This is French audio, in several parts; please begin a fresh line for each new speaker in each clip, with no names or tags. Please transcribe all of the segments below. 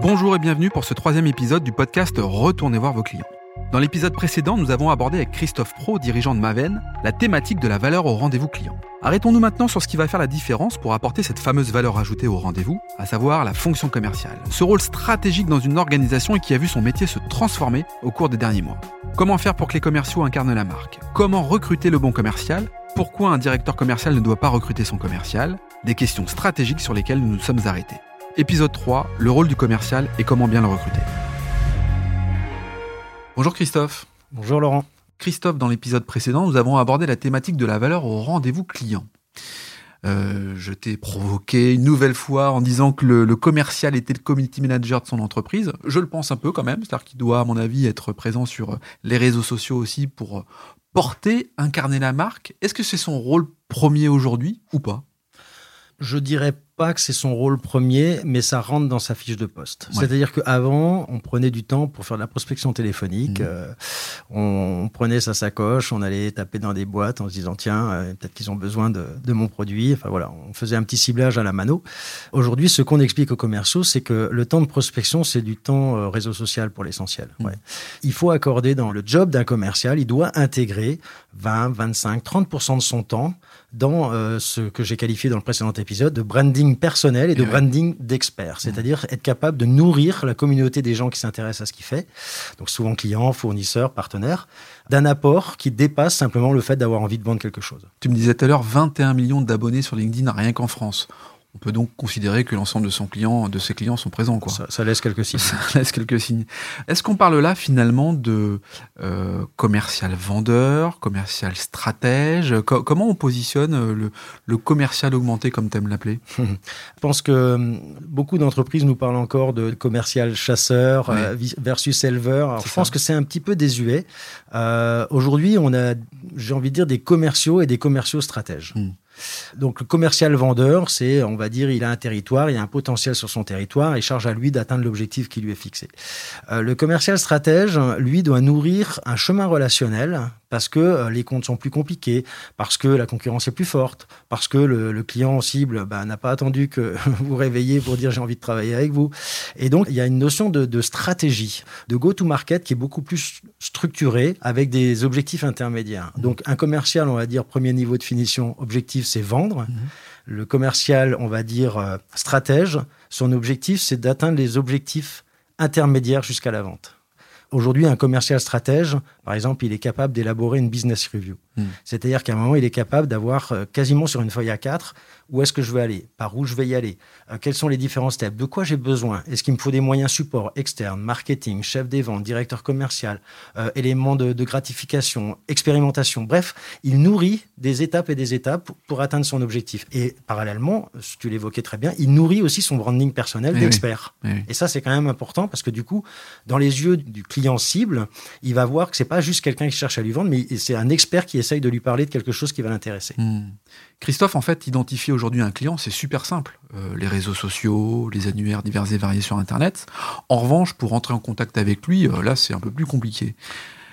Bonjour et bienvenue pour ce troisième épisode du podcast Retournez voir vos clients. Dans l'épisode précédent, nous avons abordé avec Christophe Pro, dirigeant de Maven, la thématique de la valeur au rendez-vous client. Arrêtons-nous maintenant sur ce qui va faire la différence pour apporter cette fameuse valeur ajoutée au rendez-vous, à savoir la fonction commerciale. Ce rôle stratégique dans une organisation et qui a vu son métier se transformer au cours des derniers mois. Comment faire pour que les commerciaux incarnent la marque? Comment recruter le bon commercial? Pourquoi un directeur commercial ne doit pas recruter son commercial? Des questions stratégiques sur lesquelles nous nous sommes arrêtés. Épisode 3, le rôle du commercial et comment bien le recruter. Bonjour Christophe.
Bonjour Laurent.
Christophe, dans l'épisode précédent, nous avons abordé la thématique de la valeur au rendez-vous client. Euh, je t'ai provoqué une nouvelle fois en disant que le, commercial était le community manager de son entreprise. Je le pense un peu quand même, c'est-à-dire qu'il doit, à mon avis, être présent sur les réseaux sociaux aussi pour porter, incarner la marque. Est-ce que c'est son rôle premier aujourd'hui ou pas?
Je dirais pas que c'est son rôle premier, mais ça rentre dans sa fiche de poste. C'est-à-dire qu'avant, on prenait du temps pour faire de la prospection téléphonique. Mmh. Euh, on, prenait sa sacoche, on allait taper dans des boîtes en se disant tiens, euh, peut-être qu'ils ont besoin de, de, mon produit. Enfin voilà, on faisait un petit ciblage à la mano. Aujourd'hui, ce qu'on explique aux commerciaux, c'est que le temps de prospection, c'est du temps euh, réseau social pour l'essentiel. Mmh. Ouais. Il faut accorder dans le job d'un commercial, il doit intégrer 20, 25, 30% de son temps dans ce que j'ai qualifié dans le précédent épisode de branding personnel et de branding d'expert, c'est-à-dire être capable de nourrir la communauté des gens qui s'intéressent à ce qu'il fait, donc souvent clients, fournisseurs, partenaires, d'un apport qui dépasse simplement le fait d'avoir envie de vendre quelque chose.
Tu me disais tout à l'heure 21 millions d'abonnés sur LinkedIn rien qu'en France. On peut donc considérer que l'ensemble de, son client, de ses clients sont présents. Quoi.
Ça, laisse quelques signes.
Ça laisse quelques signes. Est-ce qu'on parle là finalement de euh, commercial vendeur, commercial stratège? Comment on positionne euh, le, le commercial augmenté, comme tu aimes l'appeler?
Je pense que hum, beaucoup d'entreprises nous parlent encore de commercial chasseur euh, versus éleveur. je pense que c'est un petit peu désuet. Euh, Aujourd'hui, on a, j'ai envie de dire, des commerciaux et des commerciaux stratèges. Hmm. Donc le commercial vendeur, c'est, on va dire, il a un territoire, il a un potentiel sur son territoire et charge à lui d'atteindre l'objectif qui lui est fixé. Euh, le commercial stratège, lui, doit nourrir un chemin relationnel parce que euh, les comptes sont plus compliqués, parce que la concurrence est plus forte, parce que le, client cible bah, n'a pas attendu que vous réveillez pour dire j'ai envie de travailler avec vous. Et donc, il y a une notion de, de stratégie, de go-to-market qui est beaucoup plus structurée avec des objectifs intermédiaires. Mmh. Donc, un commercial, on va dire, premier niveau de finition, objectif, c'est vendre. Mmh. Le commercial, on va dire, euh, stratège, son objectif, c'est d'atteindre les objectifs intermédiaires jusqu'à la vente. Aujourd'hui, un commercial stratège, par exemple, il est capable d'élaborer une business review. Hmm. C'est-à-dire qu'à un moment, il est capable d'avoir euh, quasiment sur une feuille A4 où est-ce que je veux aller, par où je vais y aller, euh, quels sont les différents steps, de quoi j'ai besoin, est-ce qu'il me faut des moyens support externes, marketing, chef des ventes, directeur commercial, euh, éléments de, gratification, expérimentation. Bref, il nourrit des étapes et des étapes pour, atteindre son objectif. Et parallèlement, tu l'évoquais très bien, il nourrit aussi son branding personnel eh d'expert. Eh et ça, c'est quand même important parce que du coup, dans les yeux du client cible, il va voir que c'est pas juste quelqu'un qui cherche à lui vendre, mais c'est un expert qui essaye de lui parler de quelque chose qui va l'intéresser. Hmm.
Christophe, en fait, identifier aujourd'hui un client, c'est super simple. Euh, les réseaux sociaux, les annuaires divers et variés sur Internet. En revanche, pour entrer en contact avec lui, euh, là, c'est un peu plus compliqué.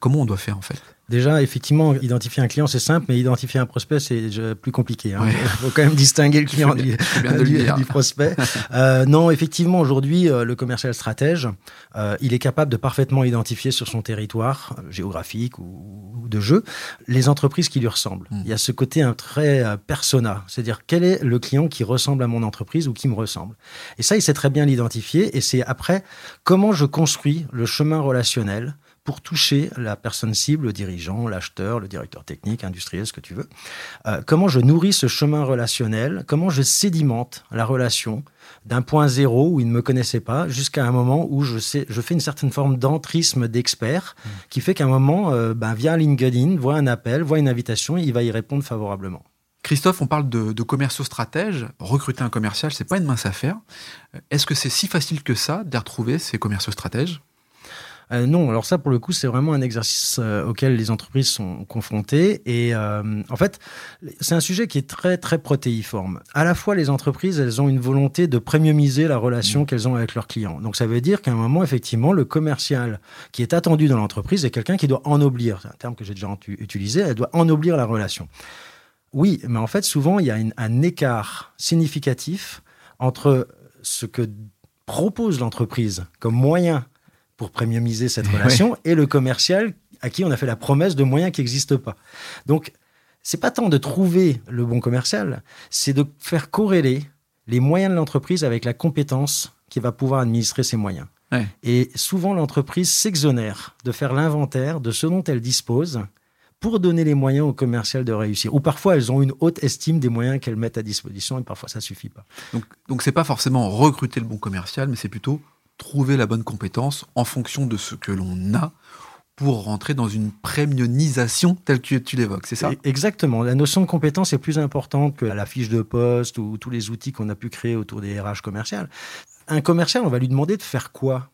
Comment on doit faire, en fait?
Déjà, effectivement, identifier un client, c'est simple, mais identifier un prospect, c'est plus compliqué. Hein. Il faut quand même distinguer le client du, du, prospect. Euh, non, effectivement, aujourd'hui, euh, le commercial stratège, euh, il est capable de parfaitement identifier sur son territoire géographique ou, ou, de jeu les entreprises qui lui ressemblent. Hmm. Il y a ce côté un très euh, persona, c'est-à-dire quel est le client qui ressemble à mon entreprise ou qui me ressemble. Et ça, il sait très bien l'identifier. Et c'est après comment je construis le chemin relationnel pour toucher la personne cible, le dirigeant, l'acheteur, le directeur technique, industriel, ce que tu veux. Euh, comment je nourris ce chemin relationnel, comment je sédimente la relation d'un point zéro où il ne me connaissait pas jusqu'à un moment où je, sais, je fais une certaine forme d'entrisme d'expert mmh. qui fait qu'à un moment, euh, ben, via LinkedIn, voit un appel, voit une invitation, il va y répondre favorablement.
Christophe, on parle de, de commerciaux stratèges. Recruter un commercial, c'est pas une mince affaire. Est-ce que c'est si facile que ça de retrouver ces commerciaux stratèges?
Euh, non, alors ça, pour le coup, c'est vraiment un exercice euh, auquel les entreprises sont confrontées. Et euh, en fait, c'est un sujet qui est très, très protéiforme. À la fois, les entreprises, elles ont une volonté de premiumiser la relation mmh. qu'elles ont avec leurs clients. Donc, ça veut dire qu'à un moment, effectivement, le commercial qui est attendu dans l'entreprise est quelqu'un qui doit ennoblir. C'est un terme que j'ai déjà utilisé. Elle doit ennoblir la relation. Oui, mais en fait, souvent, il y a un écart significatif entre ce que propose l'entreprise comme moyen pour premiumiser cette relation et le commercial à qui on a fait la promesse de moyens qui n'existent pas. Donc, c'est pas tant de trouver le bon commercial, c'est de faire corréler les moyens de l'entreprise avec la compétence qui va pouvoir administrer ces moyens. Et souvent, l'entreprise s'exonère de faire l'inventaire de ce dont elle dispose pour donner les moyens au commercial de réussir. Ou parfois, elles ont une haute estime des moyens qu'elles mettent à disposition et parfois, ça suffit pas.
Donc, donc c'est pas forcément recruter le bon commercial, mais c'est plutôt trouver la bonne compétence en fonction de ce que l'on a pour rentrer dans une prémionisation telle que tu l'évoques, c'est ça?
Exactement. La notion de compétence est plus importante que la fiche de poste ou tous les outils qu'on a pu créer autour des RH commerciales. Un commercial, on va lui demander de faire quoi?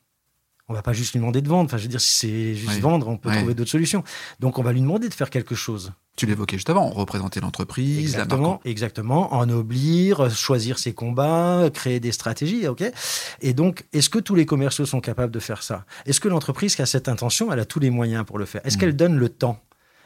On va pas juste lui demander de vendre. Enfin, je veux dire, si c'est juste vendre, on peut trouver d'autres solutions. Donc, on va lui demander de faire quelque chose.
Tu l'évoquais juste avant, représenter l'entreprise,
la marque. Exactement, ennoblir, choisir ses combats, créer des stratégies, ok Et donc, est-ce que tous les commerciaux sont capables de faire ça? Est-ce que l'entreprise qui a cette intention, elle a tous les moyens pour le faire? Est-ce mm. qu'elle donne le temps?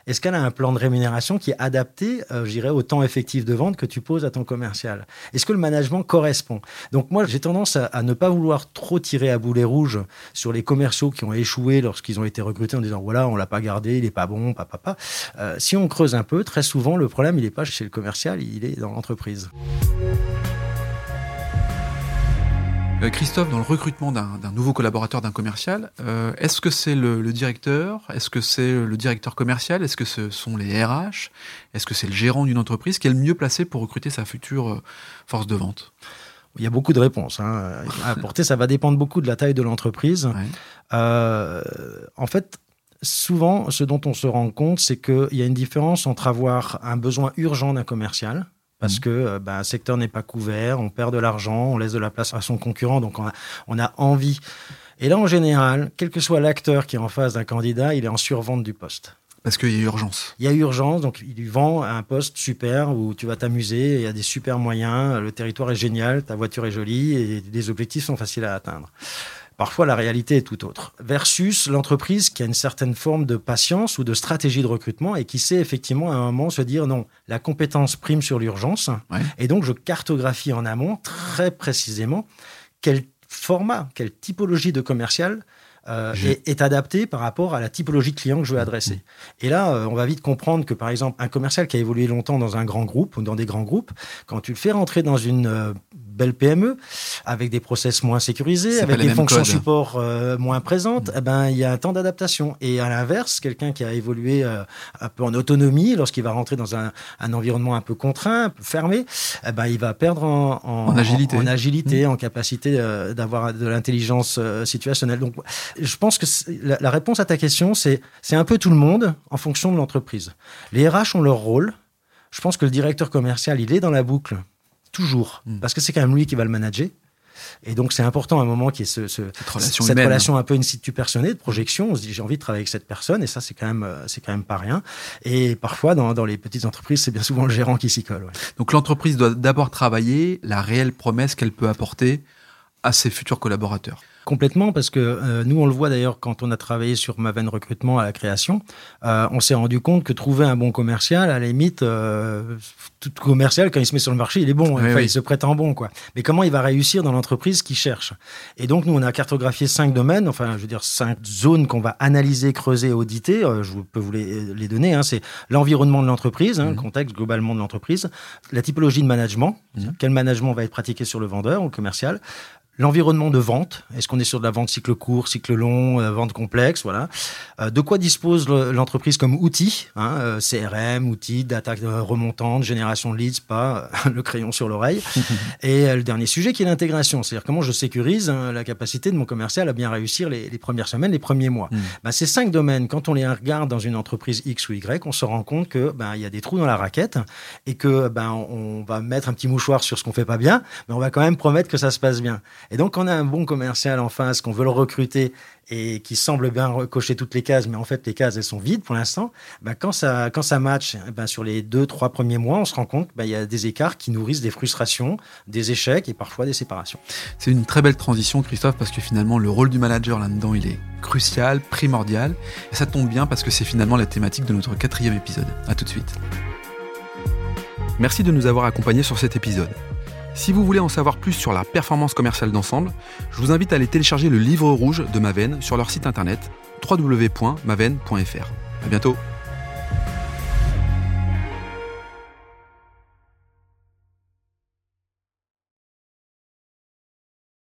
Est-ce qu'elle a un plan de rémunération qui est adapté, euh, je dirais, au temps effectif de vente que tu poses à ton commercial? Est-ce que le management correspond? Donc moi, j'ai tendance à, ne pas vouloir trop tirer à boulet rouge sur les commerciaux qui ont échoué lorsqu'ils ont été recrutés en disant voilà, on l'a pas gardé, il est pas bon, papa. papa. Euh, si on creuse un peu, très souvent, le problème, il n'est pas chez le commercial, il est dans l'entreprise.
Euh, Christophe, dans le recrutement d'un nouveau collaborateur, d'un commercial, euh, est-ce que c'est le, directeur? Est-ce que c'est le directeur commercial? Est-ce que ce sont les RH Est-ce que c'est le gérant d'une entreprise? Qui est le mieux placé pour recruter sa future euh, force de vente?
Il y a beaucoup de réponses hein. à apporter. Ça va dépendre beaucoup de la taille de l'entreprise. en fait, souvent, ce dont on se rend compte, c'est qu'il y a une différence entre avoir un besoin urgent d'un commercial, parce mmh. que euh, bah, un secteur n'est pas couvert, on perd de l'argent, on laisse de la place à son concurrent, donc on a, envie. Et là, en général, quel que soit l'acteur qui est en face d'un candidat, il est en survente du poste.
Parce qu'il y a urgence.
Il y a urgence, donc il lui vend un poste super où tu vas t'amuser, il y a des super moyens, le territoire est génial, ta voiture est jolie et les objectifs sont faciles à atteindre. Parfois, la réalité est tout autre. Versus l'entreprise qui a une certaine forme de patience ou de stratégie de recrutement et qui sait effectivement à un moment se dire non, la compétence prime sur l'urgence. Et donc, je cartographie en amont très précisément quel format, quelle typologie de commercial euh, est, adapté par rapport à la typologie de client que je veux adresser. Et là, euh, on va vite comprendre que, par exemple, un commercial qui a évolué longtemps dans un grand groupe ou dans des grands groupes, quand tu le fais rentrer dans une euh, belle PME, avec des process moins sécurisés, avec des fonctions support moins présentes, eh ben, il y a un temps d'adaptation. Et à l'inverse, quelqu'un qui a évolué un peu en autonomie, lorsqu'il va rentrer dans un, environnement un peu contraint, fermé, eh ben, il va perdre en,
agilité,
en, agilité, mmh. en capacité d'avoir de l'intelligence situationnelle. Donc, je pense que la, réponse à ta question, c'est un peu tout le monde en fonction de l'entreprise. Les RH ont leur rôle. Je pense que le directeur commercial, il est dans la boucle toujours, hmm. parce que c'est quand même lui qui va le manager. Et donc, c'est important à un moment qu'il y ait ce, cette, relation, cette relation, un peu in situ personnelle, de projection. On se dit, j'ai envie de travailler avec cette personne, et ça, c'est quand même, euh, c'est quand même pas rien. Et parfois, dans, dans les petites entreprises, c'est bien souvent le gérant qui s'y colle.
Donc, l'entreprise doit d'abord travailler la réelle promesse qu'elle peut apporter à ses futurs collaborateurs.
Complètement, parce que euh, nous, on le voit d'ailleurs quand on a travaillé sur Maven Recrutement à la création, euh, on s'est rendu compte que trouver un bon commercial, à la limite, euh, tout commercial, quand il se met sur le marché, il est bon, il se prétend bon. quoi. Mais comment il va réussir dans l'entreprise qu'il cherche? Et donc, nous, on a cartographié cinq domaines, enfin, je veux dire, cinq zones qu'on va analyser, creuser, auditer. je peux vous les, donner. Hein. C'est l'environnement de l'entreprise, hein, le mmh. contexte globalement de l'entreprise, la typologie de management, mmh. quel management va être pratiqué sur le vendeur ou le commercial, L'environnement de vente, est-ce qu'on est sur de la vente cycle court, cycle long, euh, vente complexe, voilà. Euh, de quoi dispose l'entreprise comme outil, hein, euh, CRM, outils, data remontante, génération de leads, pas le crayon sur l'oreille. Et le dernier sujet qui est l'intégration, c'est-à-dire comment je sécurise hein, la capacité de mon commercial à bien réussir les, premières semaines, les premiers mois. Bah, ces cinq domaines, quand on les regarde dans une entreprise X ou Y, on se rend compte que ben il y a des trous dans la raquette et que ben on va mettre un petit mouchoir sur ce qu'on fait pas bien, mais on va quand même promettre que ça se passe bien. Et donc, on a un bon commercial en face, qu'on veut le recruter et qui semble bien cocher toutes les cases, mais en fait, les cases, elles sont vides pour l'instant. Ben, quand, ça, quand ça match, eh ben, sur les deux, trois premiers mois, on se rend compte qu'il ben, y a des écarts qui nourrissent des frustrations, des échecs et parfois des séparations.
C'est une très belle transition, Christophe, parce que finalement, le rôle du manager là-dedans, il est crucial, primordial. Et ça tombe bien parce que c'est finalement la thématique de notre quatrième épisode. À tout de suite. Merci de nous avoir accompagnés sur cet épisode. Si vous voulez en savoir plus sur la performance commerciale d'ensemble, je vous invite à aller télécharger le livre rouge de Maven sur leur site internet www.maven.fr. À bientôt.